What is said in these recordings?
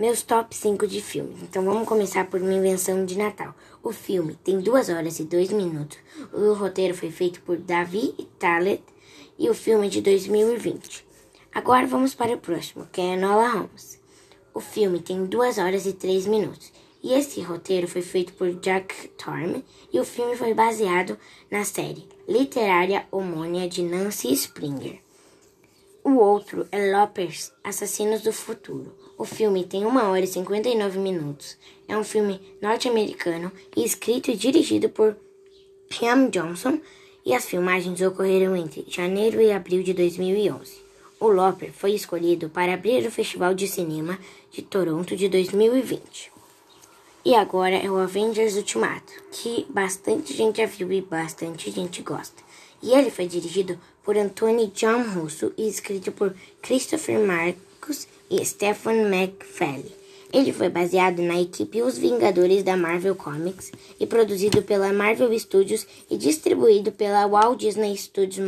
Meus top 5 de filmes. Então vamos começar por uma invenção de Natal. O filme tem 2 horas e 2 minutos. O roteiro foi feito por Davi Talet e o filme é de 2020. Agora vamos para o próximo, que é Nola Holmes. O filme tem 2 horas e 3 minutos. E esse roteiro foi feito por Jack Torm e o filme foi baseado na série literária homônima de Nancy Springer. O outro é Lopers, Assassinos do Futuro. O filme tem 1 hora e 59 minutos. É um filme norte-americano escrito e dirigido por Rian Johnson e as filmagens ocorreram entre janeiro e abril de 2011. O Loper foi escolhido para abrir o Festival de Cinema de Toronto de 2020. E agora é o Avengers Ultimato, que bastante gente já viu e bastante gente gosta. E ele foi dirigido por Anthony John Russo e escrito por Christopher Marcus e Stephen McFarlane. Ele foi baseado na equipe Os Vingadores da Marvel Comics e produzido pela Marvel Studios e distribuído pela Walt Disney Studios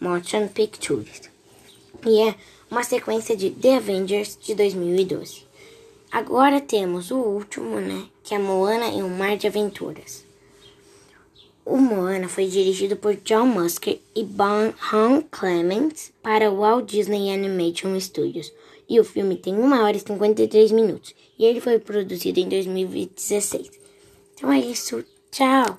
Motion Pictures. E é uma sequência de The Avengers de 2012. Agora temos o último, né? Que é Moana em um Mar de Aventuras. O Moana foi dirigido por John Musker e Bon Han Clements para o Walt Disney Animation Studios. E o filme tem 1 hora e 53 minutos. E ele foi produzido em 2016. Então é isso. Tchau!